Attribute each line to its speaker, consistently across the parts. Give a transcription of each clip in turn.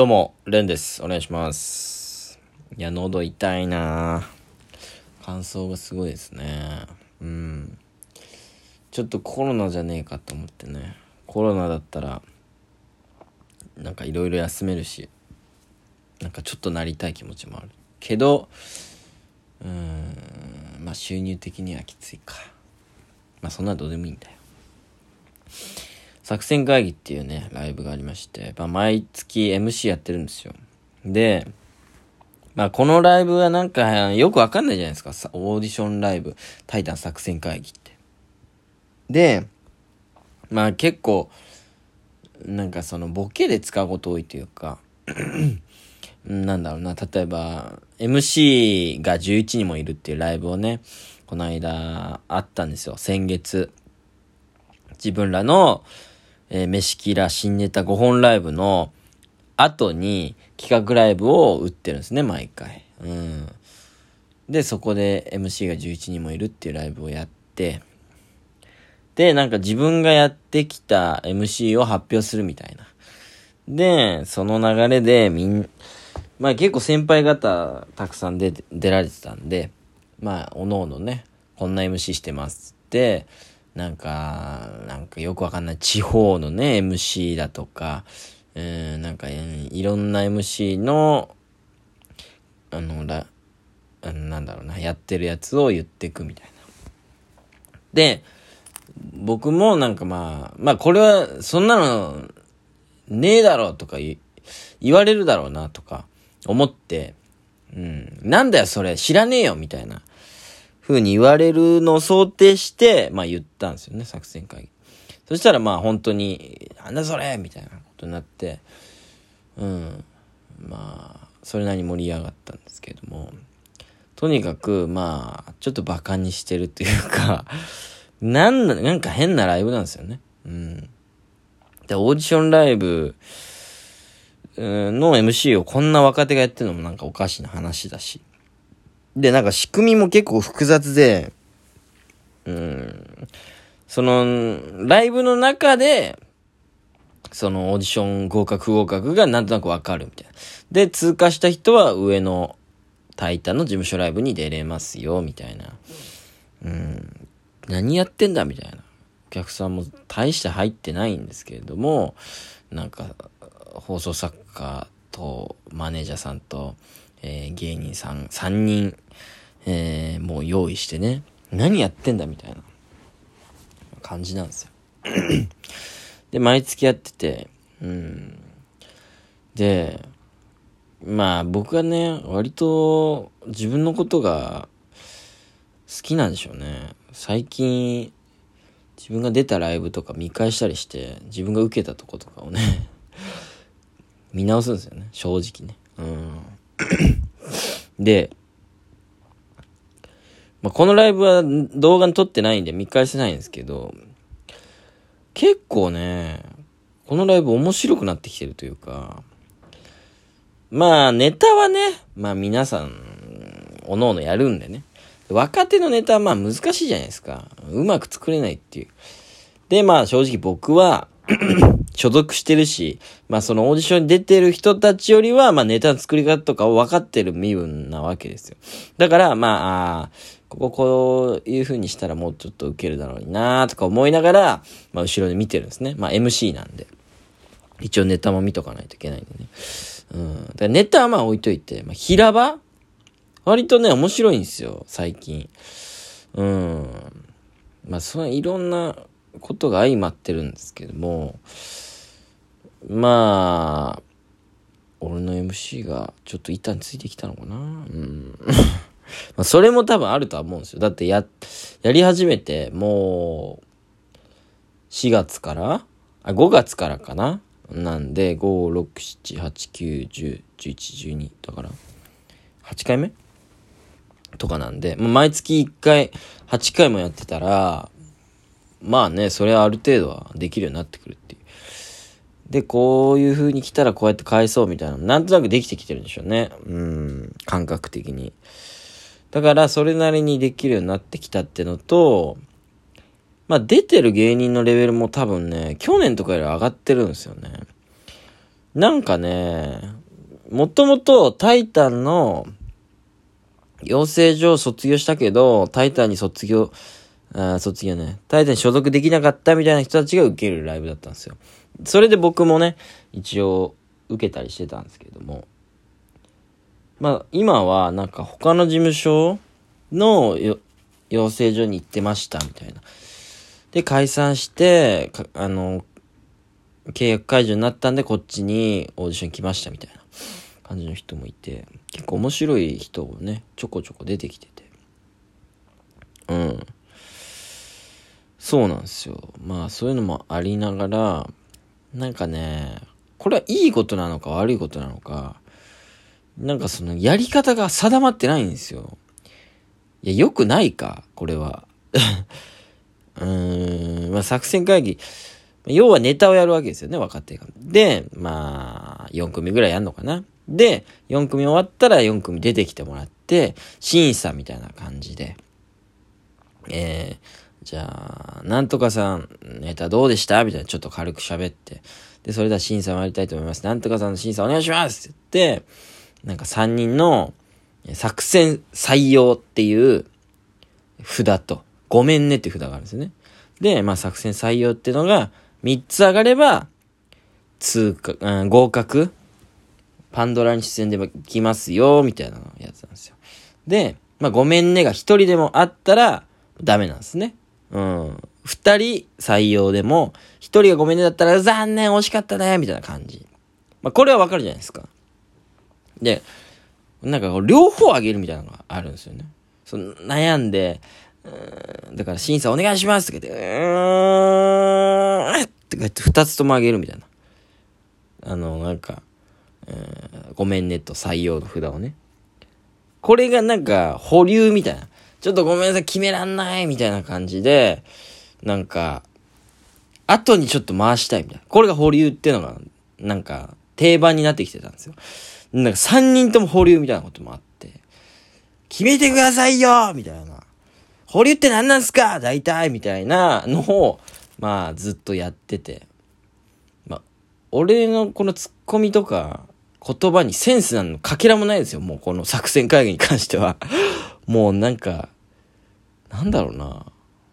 Speaker 1: どうも、レンです。お願いします。いや、喉痛いな乾燥がすごいですね。うん。ちょっとコロナじゃねえかと思ってね。コロナだったら、なんかいろいろ休めるし、なんかちょっとなりたい気持ちもある。けど、うーん、まあ収入的にはきついか。まあそんなどうでもいいんだよ。作戦会議っていうね、ライブがありまして、まあ、毎月 MC やってるんですよ。で、まあ、このライブはなんかよくわかんないじゃないですか。オーディションライブ、タイタン作戦会議って。で、まあ結構、なんかそのボケで使うこと多いというか、なんだろうな、例えば、MC が11人もいるっていうライブをね、この間あったんですよ。先月。自分らの、えー、飯キラ新ネタ5本ライブの後に企画ライブを打ってるんですね、毎回。うん。で、そこで MC が11人もいるっていうライブをやって、で、なんか自分がやってきた MC を発表するみたいな。で、その流れでみん、まあ結構先輩方たくさん出、出られてたんで、まあ、おのおのね、こんな MC してますって、なんか、なんかよくわかんない地方のね、MC だとか、えー、なんか、いろんな MC の、あの、ら、あのなんだろうな、やってるやつを言ってくみたいな。で、僕もなんかまあ、まあこれは、そんなの、ねえだろうとか言言われるだろうなとか思って、うん、なんだよそれ知らねえよみたいな風に言われるのを想定して、まあ言ったんですよね、作戦会議。そしたらまあ本当に、なんだそれみたいなことになって、うん、まあ、それなりに盛り上がったんですけども、とにかくまあ、ちょっと馬鹿にしてるっていうか、なんだ、なんか変なライブなんですよね。うん。で、オーディションライブの MC をこんな若手がやってるのもなんかおかしな話だし。で、なんか仕組みも結構複雑で、うん、その、ライブの中で、そのオーディション合格不合格がなんとなくわかるみたいな。で、通過した人は上のタイタンの事務所ライブに出れますよ、みたいな。うん、何やってんだみたいな。お客さんも大して入ってないんですけれども、なんか、放送作家とマネージャーさんと、えー、芸人さん3人、えー、もう用意してね、何やってんだみたいな感じなんですよ。で、毎月やってて、うん。で、まあ僕はね、割と自分のことが好きなんでしょうね。最近、自分が出たライブとか見返したりして、自分が受けたとことかをね、見直すんですよね。正直ね。うん。で、まあ、このライブは動画に撮ってないんで見返せないんですけど、結構ね、このライブ面白くなってきてるというか、まあネタはね、まあ皆さん、おのおのやるんでね。若手のネタはまあ難しいじゃないですか。うまく作れないっていう。で、まあ正直僕は所属してるし、まあそのオーディションに出てる人たちよりは、まあネタの作り方とかを分かってる身分なわけですよ。だから、まあ、あこここういう風にしたらもうちょっと受けるだろうなとか思いながら、まあ後ろで見てるんですね。まあ MC なんで。一応ネタも見とかないといけないんでね。うん。だからネタはまあ置いといて、まあ平場？割とね、面白いんですよ、最近。うん。まあ、そのいろんなことが相まってるんですけども、まあ、俺の MC がちょっと板についてきたのかなうん。まあ、それも多分あるとは思うんですよ。だってや、やり始めて、もう、4月からあ、5月からかななんで、5、6、7、8、9、10、11、12だから、8回目？とかなんで、まあ、毎月1回、8回もやってたら、まあね、それはある程度はできるようになってくるっていう。で、こういう風に来たらこうやって返そうみたいななんとなくできてきてるんでしょうね。うん、感覚的に。だから、それなりにできるようになってきたってのと、まあ、出てる芸人のレベルも多分ね、去年とかより上がってるんですよね。なんかね、もともとタイタンの養成所を卒業したけど、タイタンに卒業、あ卒業ね、タイタンに所属できなかったみたいな人たちが受けるライブだったんですよ。それで僕もね、一応受けたりしてたんですけども。まあ、今はなんか他の事務所の養成所に行ってましたみたいな。で、解散して、あの、契約解除になったんでこっちにオーディション来ましたみたいな感じの人もいて、結構面白い人をね、ちょこちょこ出てきてて。うん。そうなんですよ。まあそういうのもありながら、なんかね、これはいいことなのか悪いことなのか、なんかそのやり方が定まってないんですよ。いや、良くないか、これは。うーん、まあ作戦会議。要はネタをやるわけですよね、若手が。で、まあ、4組ぐらいやんのかな。で、4組終わったら4組出てきてもらって、審査みたいな感じで。えー、じゃあ、なんとかさん、ネタどうでした？みたいな、ちょっと軽く喋って。で、それでは審査参りたいと思います。なんとかさんの審査お願いしますって言って、なんか3人の作戦採用っていう札と、ごめんねって札があるんですよね。で、まあ作戦採用っていうのが3つ上がれば、通過、うん、合格パンドラに出演できますよ、みたいなやつなんですよ。で、まあごめんねが1人でもあったらダメなんですね。うん。2人採用でも、1人がごめんねだったら残念、惜しかったね、みたいな感じ。まあこれはわかるじゃないですか。で、なんか両方あげるみたいなのがあるんですよね。その悩んで、うんだから審査お願いしますって言って、うーんって言って二つともあげるみたいな。あの、なんか、うんごめんねと採用の札をね。これがなんか保留みたいな。ちょっとごめんなさい、決めらんないみたいな感じで、なんか、後にちょっと回したいみたいな。これが保留っていうのが、なんか、定番になってきてたんですよ。なんか3人とも保留みたいなこともあって、決めてくださいよみたいな。保留って何なんすか大体みたいなのを、まあずっとやってて。まあ、俺のこのツッコミとか言葉にセンスなんのかけらもないですよ。もうこの作戦会議に関しては。もうなんか、なんだろうな。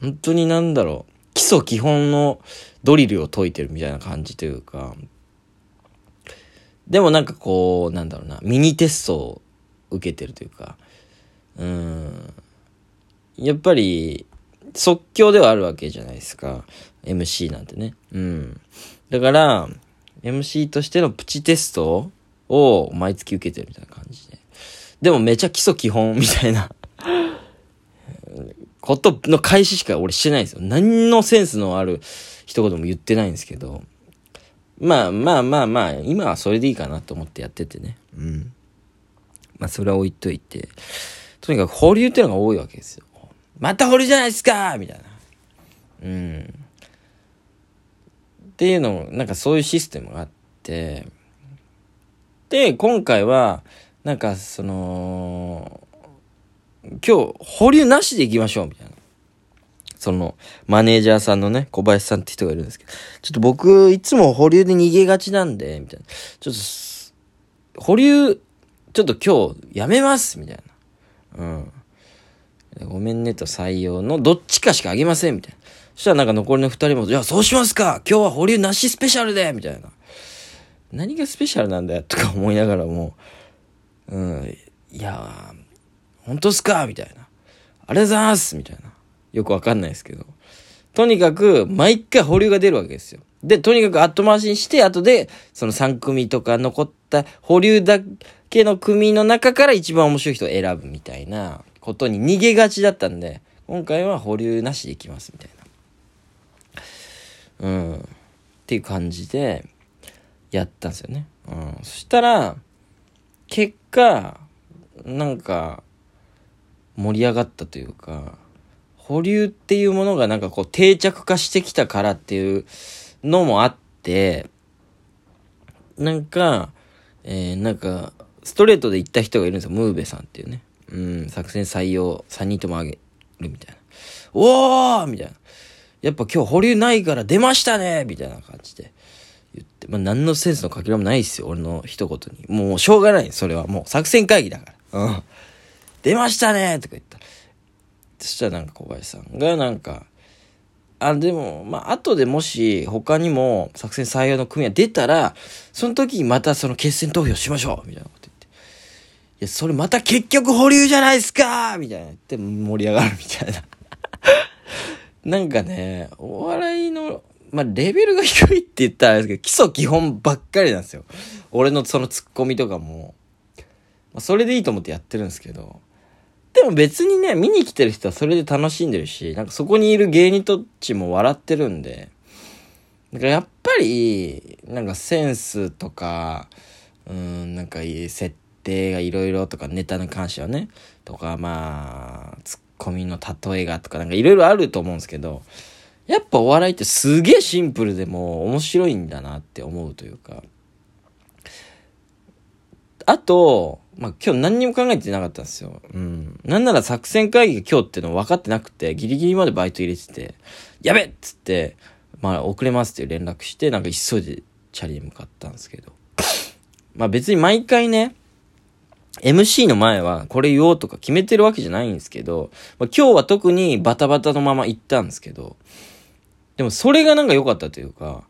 Speaker 1: 本当になんだろう。基礎基本のドリルを解いてるみたいな感じというか、でもなんかこう、なんだろうな、ミニテストを受けてるというか、うん。やっぱり、即興ではあるわけじゃないですか。MC なんてね。うん。だから、MC としてのプチテストを毎月受けてるみたいな感じで。でもめちゃ基礎基本みたいなことの開始しか俺してないんですよ。何のセンスのある一言も言ってないんですけど。まあまあまあまあ、今はそれでいいかなと思ってやっててね。うん。まあそれは置いといて。とにかく保留っていうのが多いわけですよ。また保留じゃないですかみたいな。うん。っていうのも、なんかそういうシステムがあって、で、今回は、なんかその、今日保留なしで行きましょうみたいな。その、マネージャーさんのね、小林さんって人がいるんですけど、ちょっと僕、いつも保留で逃げがちなんで、みたいな。ちょっと、保留、ちょっと今日やめます、みたいな。うん。ごめんねと採用のどっちかしかあげません、みたいな。そしたらなんか残りの二人も、いや、そうしますか今日は保留なしスペシャルでみたいな。何がスペシャルなんだよ、とか思いながらも、うん、いやー、本当っすか？みたいな。ありがとうございますみたいな。よくわかんないですけど。とにかく、毎回保留が出るわけですよ。で、とにかく後回しにして、後で、その3組とか残った保留だけの組の中から一番面白い人を選ぶみたいなことに逃げがちだったんで、今回は保留なしでいきます、みたいな。うん。っていう感じで、やったんですよね。うん。そしたら、結果、なんか、盛り上がったというか、保留っていうものがなんかこう定着化してきたからっていうのもあって、なんか、えー、なんか、ストレートで言った人がいるんですよ。ムーベさんっていうね。うん、作戦採用3人ともあげるみたいな。おーみたいな。やっぱ今日保留ないから出ましたねみたいな感じで言って。まあ、何のセンスのかけらもないですよ、俺の一言に。もう、しょうがない、それは。もう、作戦会議だから。うん。出ましたねとか言ったら。そしたらなんか小林さんがなんか、あ、でも、まあ、後でもし他にも作戦採用の組が出たら、その時にまたその決選投票しましょうみたいなこと言って。いや、それまた結局保留じゃないですかみたいな言って盛り上がるみたいな。なんかね、お笑いの、まあ、レベルが低いって言ったらあれですけど、基礎基本ばっかりなんですよ。俺のそのツッコミとかも。まあ、それでいいと思ってやってるんですけど。でも別にね、見に来てる人はそれで楽しんでるし、なんかそこにいる芸人たちも笑ってるんで、だからやっぱり、なんかセンスとか、うん、なんか設定がいろいろとか、ネタに関してはね、とか、まあ、ツッコミの例えがとか、なんかいろいろあると思うんですけど、やっぱお笑いってすげえシンプルでも面白いんだなって思うというか、あと、まあ、今日何にも考えてなかったんですよ。うん。なんなら作戦会議が今日っていうの分かってなくて、ギリギリまでバイト入れてて、やべっつって、まあ、遅れますっていう連絡して、なんか急いでチャリに向かったんですけど。まあ別に毎回ね、MC の前はこれ言おうとか決めてるわけじゃないんですけど、まあ、今日は特にバタバタのまま行ったんですけど、でもそれがなんか良かったというか、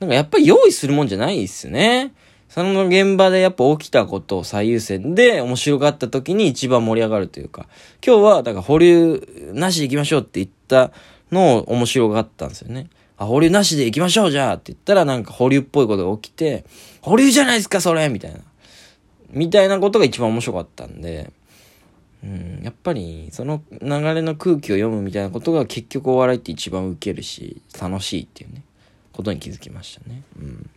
Speaker 1: なんかやっぱり用意するもんじゃないっすね。その現場でやっぱ起きたことを最優先で面白かった時に一番盛り上がるというか、今日はだから保留なしで行きましょうって言ったのを面白がったんですよね。あ、保留なしで行きましょうじゃあって言ったらなんか保留っぽいことが起きて、保留じゃないですかそれみたいな。みたいなことが一番面白かったんで、うん、やっぱりその流れの空気を読むみたいなことが結局お笑いって一番受けるし、楽しいっていうね、ことに気づきましたね。うん。